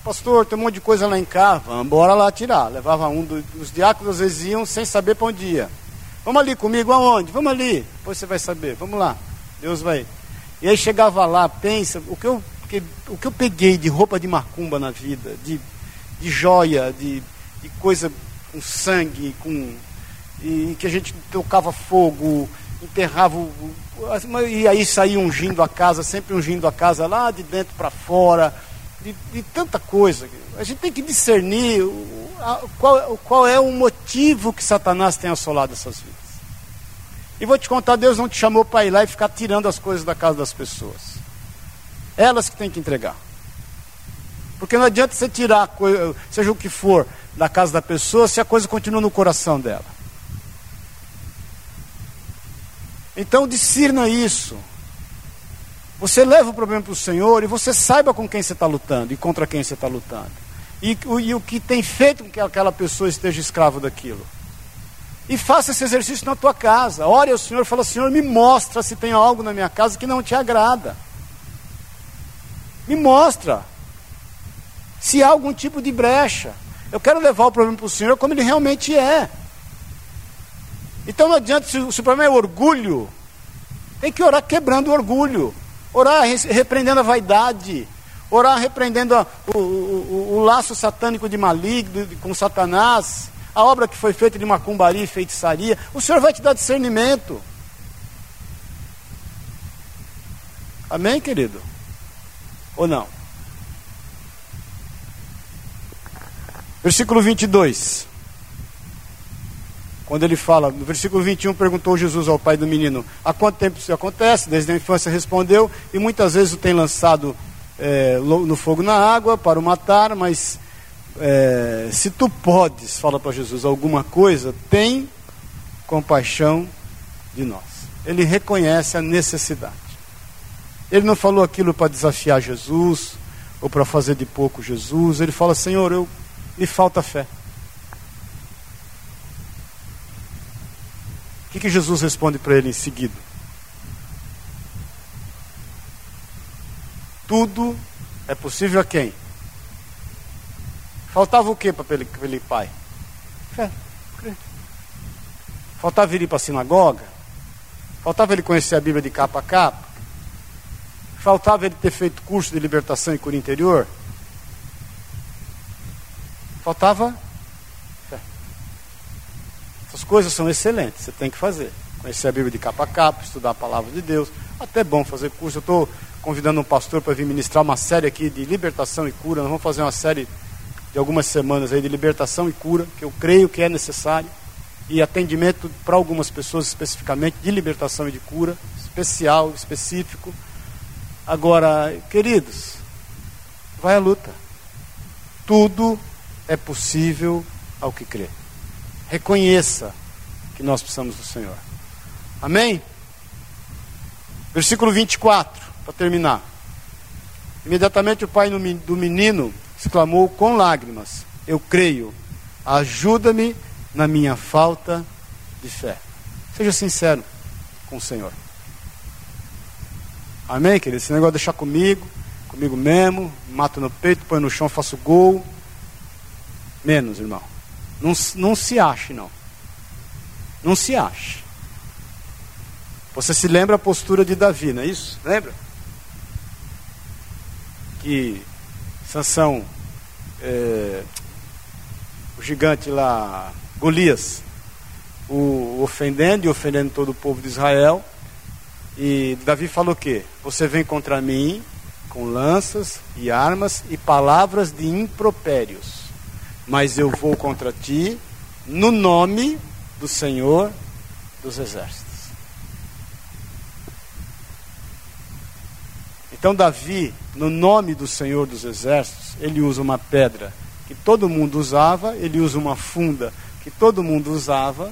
pastor, tem um monte de coisa lá em casa, vamos embora lá tirar. Levava um dos diáconos, às vezes iam sem saber para onde ia. Vamos ali comigo, aonde? Vamos ali. Depois você vai saber, vamos lá. Deus vai. E aí chegava lá, pensa, o que eu, o que eu peguei de roupa de macumba na vida, de, de joia, de, de coisa com sangue, com e que a gente tocava fogo, enterrava o, o, e aí saía ungindo a casa, sempre ungindo a casa lá de dentro para fora, de, de, tanta coisa. A gente tem que discernir o, a, qual, qual é o motivo que Satanás tem assolado essas vidas. E vou te contar, Deus não te chamou para ir lá e ficar tirando as coisas da casa das pessoas. Elas que têm que entregar. Porque não adianta você tirar, seja o que for, da casa da pessoa, se a coisa continua no coração dela. Então discirna isso. Você leva o problema para o Senhor e você saiba com quem você está lutando e contra quem você está lutando. E, e, o que tem feito com que aquela pessoa esteja escravo daquilo. E faça esse exercício na tua casa. Ore ao Senhor e fala, Senhor, me mostra se tem algo na minha casa que não te agrada. Me mostra. Se há algum tipo de brecha. Eu quero levar o problema para o Senhor como ele realmente é. Então não adianta, se, o problema é orgulho, tem que orar quebrando o orgulho, orar repreendendo a vaidade, orar repreendendo a, o, o, o, laço satânico de maligno com Satanás, a obra que foi feita de macumbaria e feitiçaria. O Senhor vai te dar discernimento. Amém, querido? Ou não? Versículo 22. Quando ele fala, no versículo 21, perguntou Jesus ao pai do menino: Há quanto tempo isso acontece? Desde a infância respondeu, e muitas vezes o tem lançado é, no fogo na água para o matar, mas é, se tu podes, fala para Jesus, alguma coisa, tem compaixão de nós. Ele reconhece a necessidade. Ele não falou aquilo para desafiar Jesus ou para fazer de pouco Jesus. Ele fala: Senhor, eu me falta fé. que, que Jesus responde para ele em seguida? Tudo é possível a quem? Faltava o que para aquele, pai? Fé. Faltava ele ir para a sinagoga? Faltava ele conhecer a Bíblia de capa a capa? Faltava ele ter feito curso de libertação e cura interior? Faltava essas coisas são excelentes, você tem que fazer. Conhecer a Bíblia de capa a capa, estudar a palavra de Deus. Até bom fazer curso. Eu estou convidando um pastor para vir ministrar uma série aqui de libertação e cura. Nós vamos fazer uma série de algumas semanas aí de libertação e cura, que eu creio que é necessário. E atendimento para algumas pessoas especificamente de libertação e de cura, especial, específico. Agora, queridos, vai à luta. Tudo é possível ao que crê. Reconheça que nós precisamos do Senhor. Amém? Versículo 24, para terminar. Imediatamente o pai do menino exclamou com lágrimas: Eu creio, ajuda-me na minha falta de fé. Seja sincero com o Senhor. Amém, querido? Esse negócio de deixar comigo, comigo mesmo, mato no peito, põe no chão, faço gol. Menos, irmão. Não, não se ache, não. Não se ache. Você se lembra a postura de Davi, não é isso? Lembra? Que Sansão, é, o gigante lá, Golias, o ofendendo e ofendendo todo o povo de Israel. E Davi falou o quê? Você vem contra mim com lanças e armas e palavras de impropérios mas eu vou contra ti no nome do Senhor dos Exércitos. Então, Davi, no nome do Senhor dos Exércitos, ele usa uma pedra que todo mundo usava, ele usa uma funda que todo mundo usava,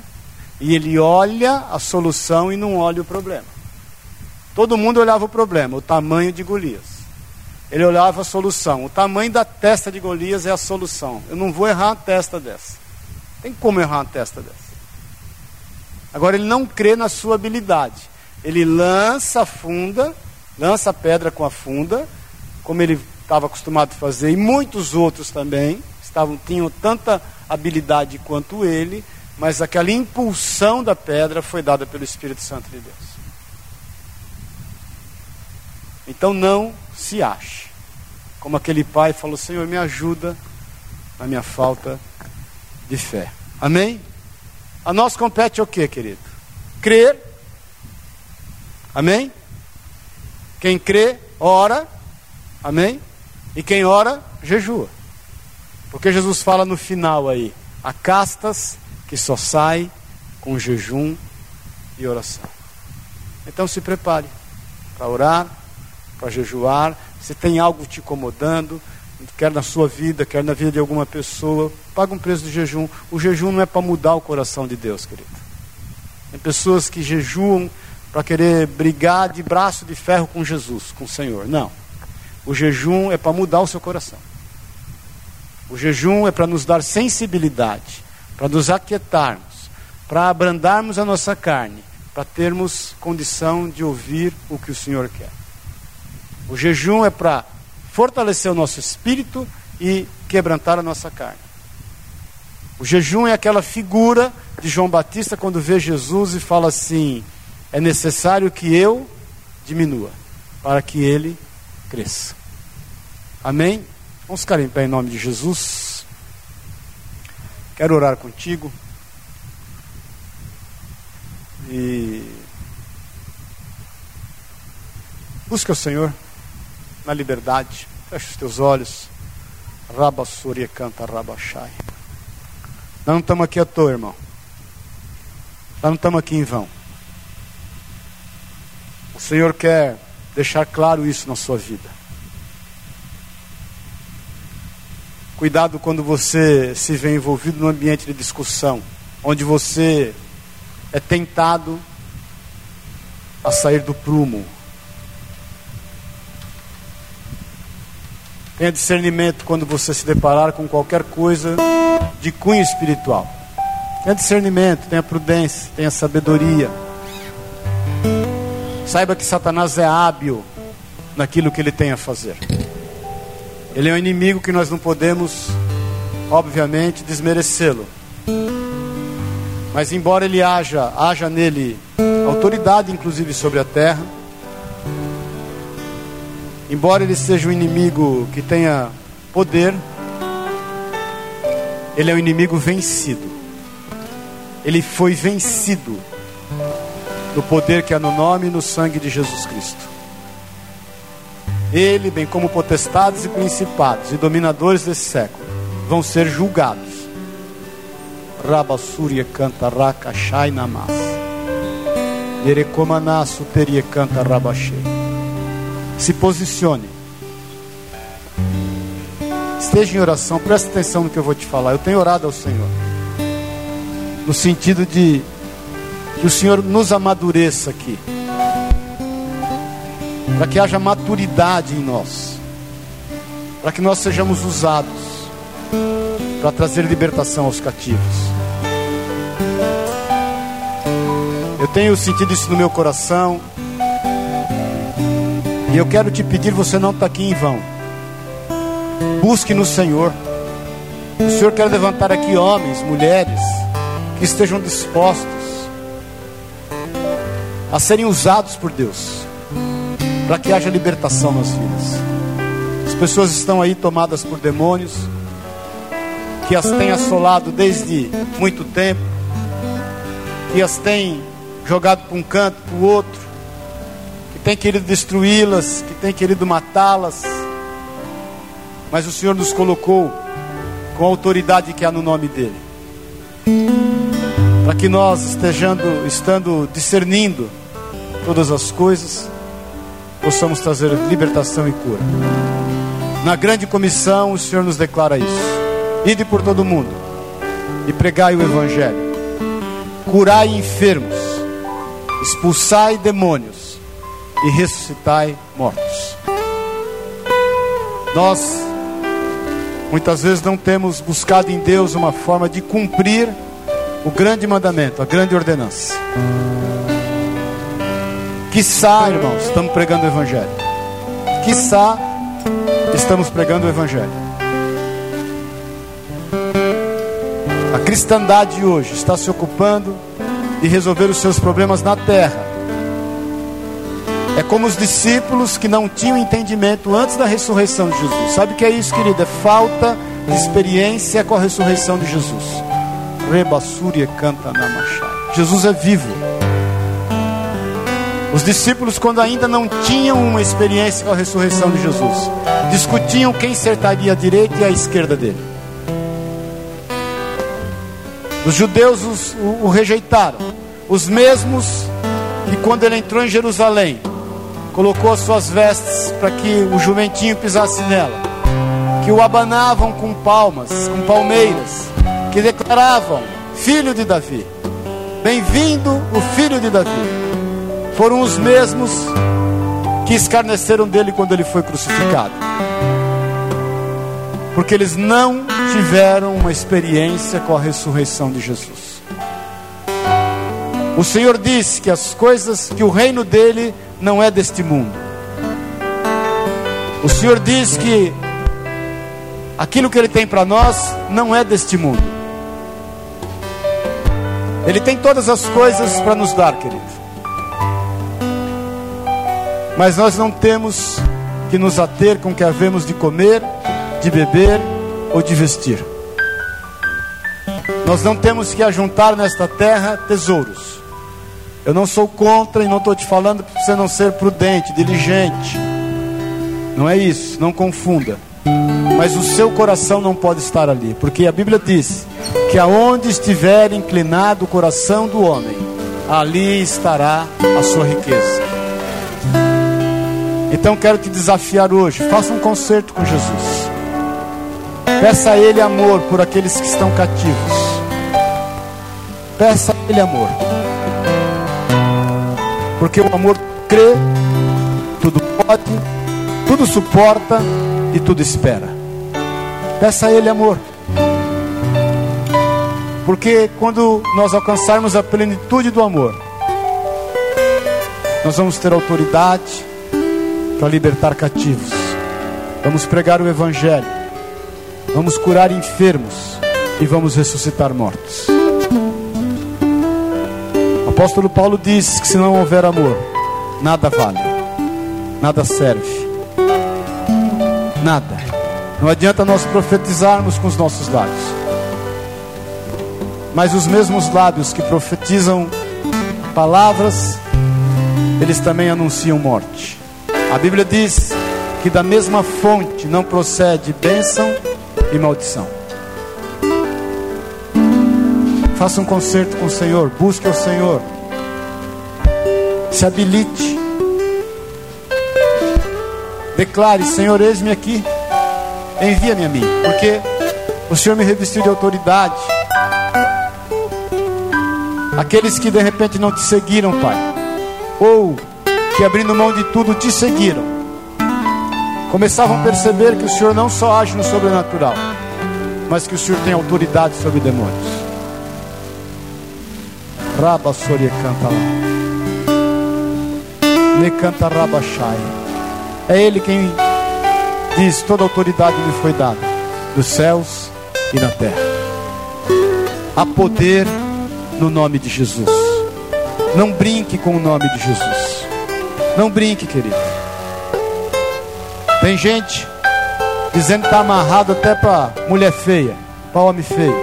e ele olha a solução e não olha o problema. Todo mundo olhava o problema, o tamanho de Golias. Ele olhava a solução. O tamanho da testa de Golias é a solução. Eu não vou errar uma testa dessa. Tem como errar uma testa dessa. Agora ele não crê na sua habilidade. Ele lança a funda, lança a pedra com a funda, como ele estava acostumado a fazer, e muitos outros também estavam tinham tanta habilidade quanto ele, mas aquela impulsão da pedra foi dada pelo Espírito Santo de Deus. Então não se ache. Como aquele pai falou: Senhor, me ajuda na minha falta de fé. Amém? A nós compete o que, querido? Crer Amém? Quem crê, ora. Amém? E quem ora, jejua. Porque Jesus fala no final aí: há castas que só saem com jejum e oração. Então se prepare para orar, para jejuar. Se tem algo te incomodando, quer na sua vida, quer na vida de alguma pessoa, paga um preço de jejum. O jejum não é para mudar o coração de Deus, querido. Tem pessoas que jejuam para querer brigar de braço de ferro com Jesus, com o Senhor. Não. O jejum é para mudar o seu coração. O jejum é para nos dar sensibilidade, para nos aquietarmos, para abrandarmos a nossa carne, para termos condição de ouvir o que o Senhor quer. O jejum é para fortalecer o nosso espírito e quebrantar a nossa carne. O jejum é aquela figura de João Batista quando vê Jesus e fala assim: é necessário que eu diminua, para que ele cresça. Amém? Vamos ficar em pé em nome de Jesus. Quero orar contigo. E busca o Senhor na liberdade. Feche os teus olhos. Rabassuri canta rabachai. Nós não estamos aqui à toa, irmão. Nós não estamos aqui em vão. O Senhor quer deixar claro isso na sua vida. Cuidado quando você se vê envolvido num ambiente de discussão, onde você é tentado a sair do prumo. Tenha discernimento quando você se deparar com qualquer coisa de cunho espiritual. Tenha discernimento, tenha prudência, tenha sabedoria. Saiba que Satanás é hábil naquilo que ele tem a fazer. Ele é um inimigo que nós não podemos, obviamente, desmerecê-lo. Mas embora ele haja, haja nele autoridade, inclusive sobre a terra, embora ele seja um inimigo que tenha poder, ele é um inimigo vencido. Ele foi vencido no poder que há no nome e no sangue de Jesus Cristo. Ele, bem como potestades e principados e dominadores desse século, vão ser julgados. Rabassurya canta rakashai namas. Nerekomanasu teria canta rabashei. Se posicione. Esteja em oração, preste atenção no que eu vou te falar. Eu tenho orado ao Senhor. No sentido de que o Senhor nos amadureça aqui. Para que haja maturidade em nós. Para que nós sejamos usados para trazer libertação aos cativos. Eu tenho sentido isso no meu coração. E eu quero te pedir, você não está aqui em vão. Busque no Senhor. O Senhor quer levantar aqui homens, mulheres, que estejam dispostos a serem usados por Deus, para que haja libertação nas vidas. As pessoas estão aí tomadas por demônios, que as têm assolado desde muito tempo, que as têm jogado para um canto, para o outro, tem querido destruí-las, que tem querido matá-las, mas o Senhor nos colocou com a autoridade que há no nome dEle, para que nós estejando, estando discernindo todas as coisas, possamos trazer libertação e cura. Na grande comissão, o Senhor nos declara isso: ide por todo mundo e pregai o Evangelho, curai enfermos, expulsai demônios e ressuscitai mortos. Nós muitas vezes não temos buscado em Deus uma forma de cumprir o grande mandamento, a grande ordenança. Quiçá, irmãos, estamos pregando o Evangelho. Quiçá, estamos pregando o Evangelho. A cristandade hoje está se ocupando de resolver os seus problemas na terra. Como os discípulos que não tinham entendimento antes da ressurreição de Jesus. Sabe o que é isso, querida? É falta de experiência com a ressurreição de Jesus. Rebassúria canta na machada. Jesus é vivo. Os discípulos, quando ainda não tinham uma experiência com a ressurreição de Jesus, discutiam quem certaria a direita e a esquerda dele. Os judeus os, o, o rejeitaram, os mesmos que, quando ele entrou em Jerusalém, colocou as suas vestes para que o jumentinho pisasse nela, que o abanavam com palmas, com palmeiras, que declaravam: Filho de Davi, bem-vindo o filho de Davi foram os mesmos que escarneceram dele quando ele foi crucificado. Porque eles não tiveram uma experiência com a ressurreição de Jesus. O Senhor disse que as coisas, que o reino dele não é deste mundo. O Senhor diz que aquilo que ele tem para nós não é deste mundo. Ele tem todas as coisas para nos dar, querido. Mas nós não temos que nos ater com o que havemos de comer, de beber ou de vestir. Nós não temos que ajuntar nesta terra tesouros. Eu não sou contra e não estou te falando para você não ser prudente, diligente. Não é isso, não confunda. Mas o seu coração não pode estar ali, porque a Bíblia diz que aonde estiver inclinado o coração do homem, ali estará a sua riqueza. Então quero te desafiar hoje. Faça um concerto com Jesus. Peça a Ele amor por aqueles que estão cativos. Peça a Ele amor. Porque o amor crê, tudo pode, tudo suporta e tudo espera. Peça a Ele amor. Porque quando nós alcançarmos a plenitude do amor, nós vamos ter autoridade, para libertar cativos. Vamos pregar o Evangelho. Vamos curar enfermos e vamos ressuscitar mortos. Apóstolo Paulo diz que se não houver amor, nada vale, nada serve, nada. Não adianta nós profetizarmos com os nossos lábios, mas os mesmos lábios que profetizam palavras, eles também anunciam morte. A Bíblia diz que da mesma fonte não procede bênção e maldição. Faça um concerto com o Senhor, busque o Senhor, se habilite, declare: Senhor, eis-me aqui, envia-me a mim, porque o Senhor me revestiu de autoridade. Aqueles que de repente não te seguiram, Pai, ou que abrindo mão de tudo te seguiram, começavam a perceber que o Senhor não só age no sobrenatural, mas que o Senhor tem autoridade sobre demônios. Raba Soria canta lá. Me canta Rabachai. É Ele quem diz: toda autoridade me foi dada, dos céus e na terra. Há poder no nome de Jesus. Não brinque com o nome de Jesus. Não brinque, querido. Tem gente dizendo que está amarrado até para mulher feia, para homem feio.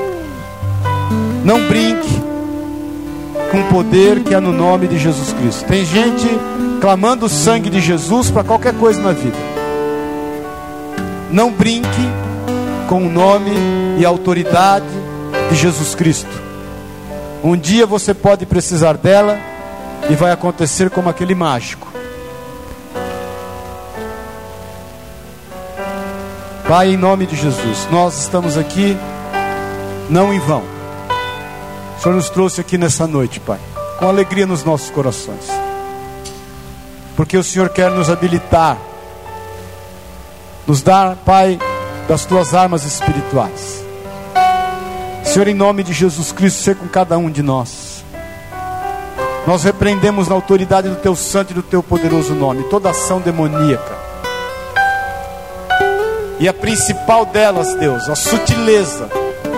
Não brinque com o poder que é no nome de Jesus Cristo. Tem gente clamando o sangue de Jesus para qualquer coisa na vida. Não brinque com o nome e a autoridade de Jesus Cristo. Um dia você pode precisar dela e vai acontecer como aquele mágico. Pai, em nome de Jesus, nós estamos aqui não em vão. O Senhor nos trouxe aqui nessa noite, Pai, com alegria nos nossos corações. Porque o Senhor quer nos habilitar, nos dar, Pai, das tuas armas espirituais. Senhor, em nome de Jesus Cristo, ser com cada um de nós. Nós repreendemos na autoridade do teu santo e do teu poderoso nome toda ação demoníaca e a principal delas, Deus, a sutileza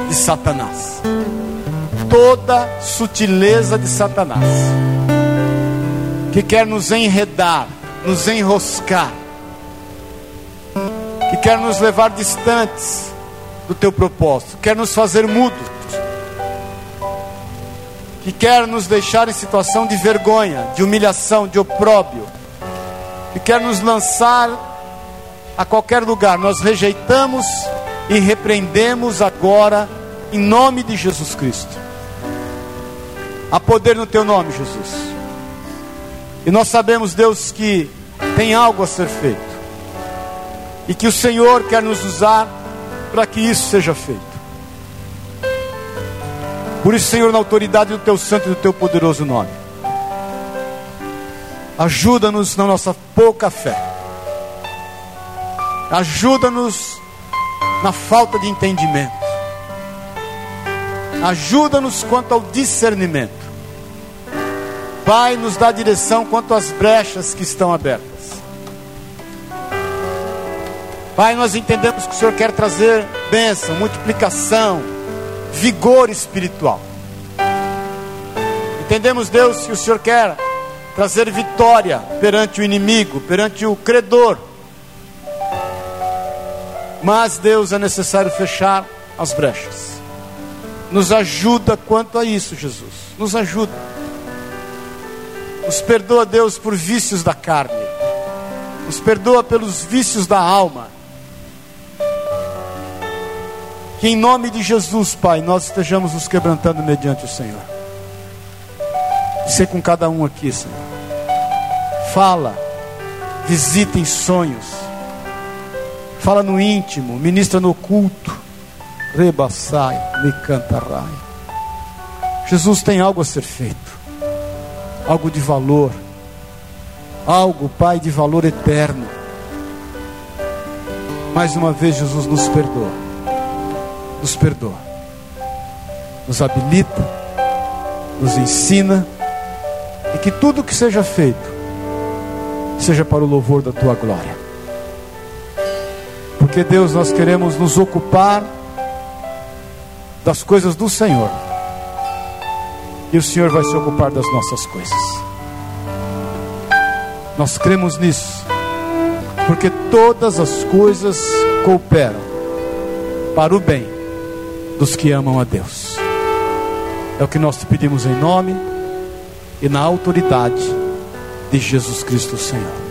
de Satanás. Toda sutileza de Satanás. Que quer nos enredar, nos enroscar. Que quer nos levar distantes do teu propósito. Quer nos fazer mudos. que quer nos deixar em situação de vergonha, de humilhação, de opróbio, que quer nos lançar a qualquer lugar, nós rejeitamos e repreendemos agora em nome de Jesus Cristo. Há poder no teu nome, Jesus. E nós sabemos, Deus, que tem algo a ser feito. E que o Senhor quer nos usar para que isso seja feito. Por isso, Senhor, na autoridade do teu santo e do teu poderoso nome, ajuda-nos na nossa pouca fé, ajuda-nos na falta de entendimento, ajuda-nos quanto ao discernimento. Pai, nos dá direção quanto às brechas que estão abertas. Pai, nós entendemos que o Senhor quer trazer bênção, multiplicação, vigor espiritual. Entendemos, Deus, que o Senhor quer trazer vitória perante o inimigo, perante o credor. Mas, Deus, é necessário fechar as brechas. Nos ajuda quanto a isso, Jesus. Nos ajuda. Nos perdoa, Deus, por vícios da carne. Nos perdoa pelos vícios da alma. Que em nome de Jesus, Pai, nós estejamos nos quebrantando mediante o Senhor. Ser com cada um aqui, Senhor. Fala, visita em sonhos. Fala no íntimo, ministra no culto. Rebaçai, me cantarai. Jesus tem algo a ser feito. Algo de valor. Algo, Pai, de valor eterno. Mais uma vez, Jesus nos perdoa nos perdoa, nos habilita, nos ensina, e que tudo que seja feito seja para o louvor da tua glória. Porque Deus, nós queremos nos ocupar das coisas do Senhor, e o Senhor vai se ocupar das nossas coisas. Nós cremos nisso, porque todas as coisas cooperam para o bem dos que amam a Deus. É o que nós te pedimos em nome e na autoridade de Jesus Cristo, Senhor.